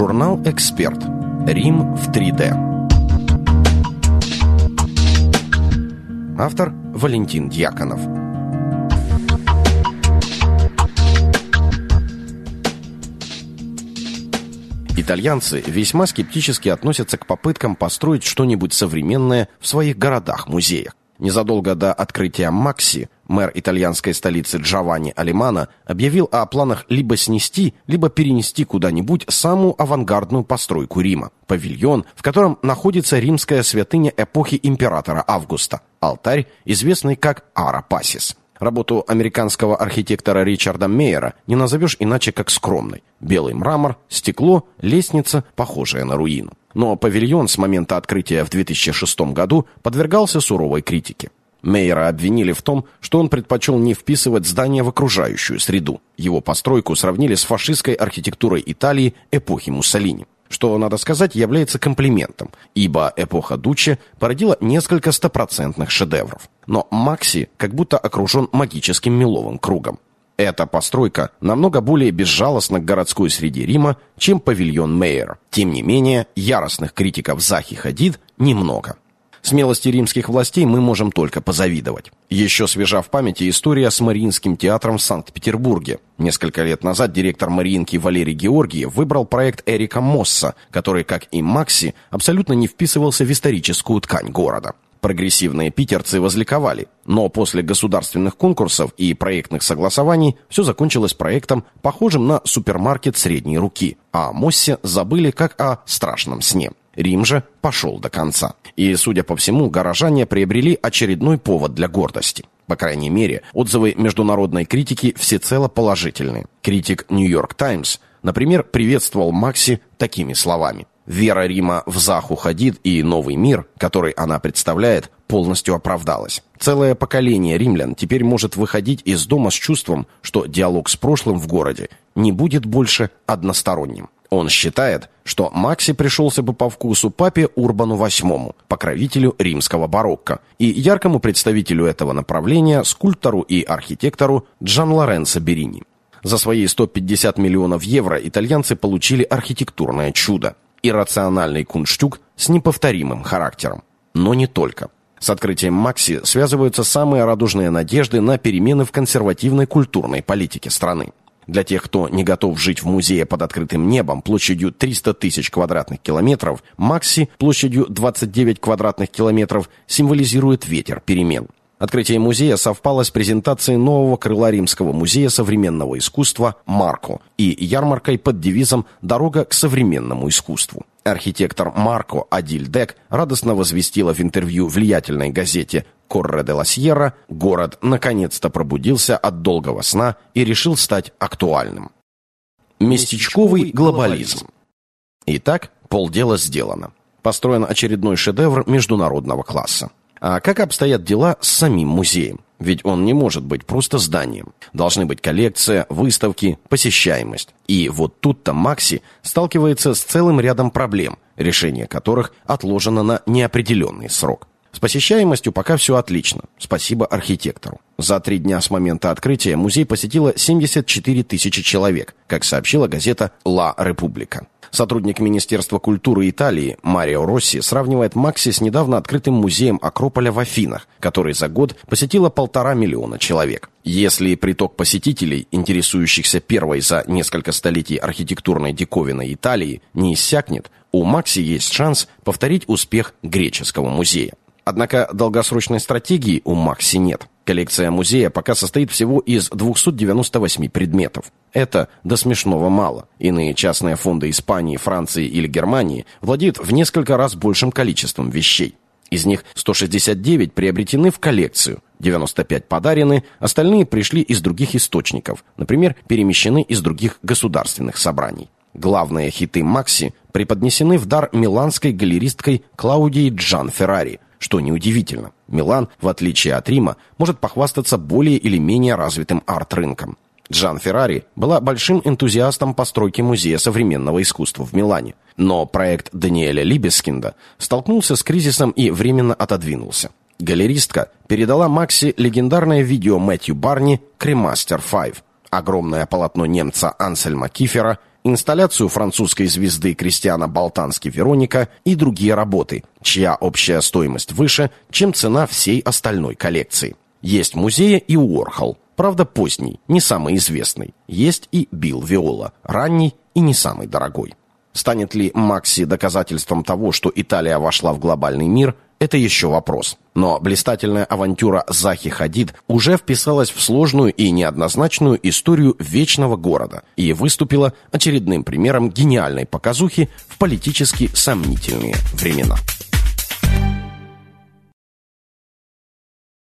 Журнал «Эксперт». Рим в 3D. Автор Валентин Дьяконов. Итальянцы весьма скептически относятся к попыткам построить что-нибудь современное в своих городах-музеях. Незадолго до открытия Макси мэр итальянской столицы Джованни Алимана объявил о планах либо снести, либо перенести куда-нибудь самую авангардную постройку Рима – павильон, в котором находится римская святыня эпохи императора Августа – алтарь, известный как Ара Пасис. Работу американского архитектора Ричарда Мейера не назовешь иначе как скромной. Белый мрамор, стекло, лестница, похожая на руину. Но павильон с момента открытия в 2006 году подвергался суровой критике. Мейера обвинили в том, что он предпочел не вписывать здание в окружающую среду. Его постройку сравнили с фашистской архитектурой Италии эпохи Муссолини. Что, надо сказать, является комплиментом, ибо эпоха Дуччи породила несколько стопроцентных шедевров. Но Макси как будто окружен магическим меловым кругом. Эта постройка намного более безжалостна к городской среде Рима, чем павильон Мейер. Тем не менее, яростных критиков Захи Хадид немного. Смелости римских властей мы можем только позавидовать. Еще свежа в памяти история с Мариинским театром в Санкт-Петербурге. Несколько лет назад директор Мариинки Валерий Георгиев выбрал проект Эрика Мосса, который, как и Макси, абсолютно не вписывался в историческую ткань города. Прогрессивные питерцы возликовали, но после государственных конкурсов и проектных согласований все закончилось проектом, похожим на супермаркет средней руки, а о Моссе забыли как о страшном сне. Рим же пошел до конца. И, судя по всему, горожане приобрели очередной повод для гордости. По крайней мере, отзывы международной критики всецело положительные. Критик «Нью-Йорк Таймс», например, приветствовал Макси такими словами. Вера Рима в Заху Хадид и новый мир, который она представляет, полностью оправдалась. Целое поколение римлян теперь может выходить из дома с чувством, что диалог с прошлым в городе не будет больше односторонним. Он считает, что Макси пришелся бы по вкусу папе Урбану VIII, покровителю римского барокко, и яркому представителю этого направления, скульптору и архитектору Джан Лоренцо Берини. За свои 150 миллионов евро итальянцы получили архитектурное чудо иррациональный кунштюк с неповторимым характером. Но не только. С открытием Макси связываются самые радужные надежды на перемены в консервативной культурной политике страны. Для тех, кто не готов жить в музее под открытым небом площадью 300 тысяч квадратных километров, Макси площадью 29 квадратных километров символизирует ветер перемен. Открытие музея совпало с презентацией нового крыла Римского музея современного искусства «Марко» и ярмаркой под девизом «Дорога к современному искусству». Архитектор Марко Адиль Дек радостно возвестила в интервью влиятельной газете «Корре де ла Сьерра» город наконец-то пробудился от долгого сна и решил стать актуальным. Местечковый глобализм. Итак, полдела сделано. Построен очередной шедевр международного класса. А как обстоят дела с самим музеем? Ведь он не может быть просто зданием. Должны быть коллекция, выставки, посещаемость. И вот тут-то Макси сталкивается с целым рядом проблем, решение которых отложено на неопределенный срок. С посещаемостью пока все отлично. Спасибо архитектору. За три дня с момента открытия музей посетило 74 тысячи человек, как сообщила газета «Ла Република». Сотрудник Министерства культуры Италии Марио Росси сравнивает Макси с недавно открытым музеем Акрополя в Афинах, который за год посетило полтора миллиона человек. Если приток посетителей, интересующихся первой за несколько столетий архитектурной диковиной Италии, не иссякнет, у Макси есть шанс повторить успех греческого музея. Однако долгосрочной стратегии у Макси нет. Коллекция музея пока состоит всего из 298 предметов. Это до смешного мало. Иные частные фонды Испании, Франции или Германии владеют в несколько раз большим количеством вещей. Из них 169 приобретены в коллекцию, 95 подарены, остальные пришли из других источников, например, перемещены из других государственных собраний. Главные хиты Макси преподнесены в дар миланской галеристкой Клаудией Джан Феррари – что неудивительно. Милан, в отличие от Рима, может похвастаться более или менее развитым арт-рынком. Джан Феррари была большим энтузиастом постройки Музея современного искусства в Милане. Но проект Даниэля Либескинда столкнулся с кризисом и временно отодвинулся. Галеристка передала Макси легендарное видео Мэтью Барни «Кремастер 5». Огромное полотно немца Ансельма Кифера инсталляцию французской звезды Кристиана Балтански «Вероника» и другие работы, чья общая стоимость выше, чем цена всей остальной коллекции. Есть музеи и Уорхол, правда поздний, не самый известный. Есть и Билл Виола, ранний и не самый дорогой. Станет ли Макси доказательством того, что Италия вошла в глобальный мир, это еще вопрос. Но блистательная авантюра Захи Хадид уже вписалась в сложную и неоднозначную историю вечного города и выступила очередным примером гениальной показухи в политически сомнительные времена.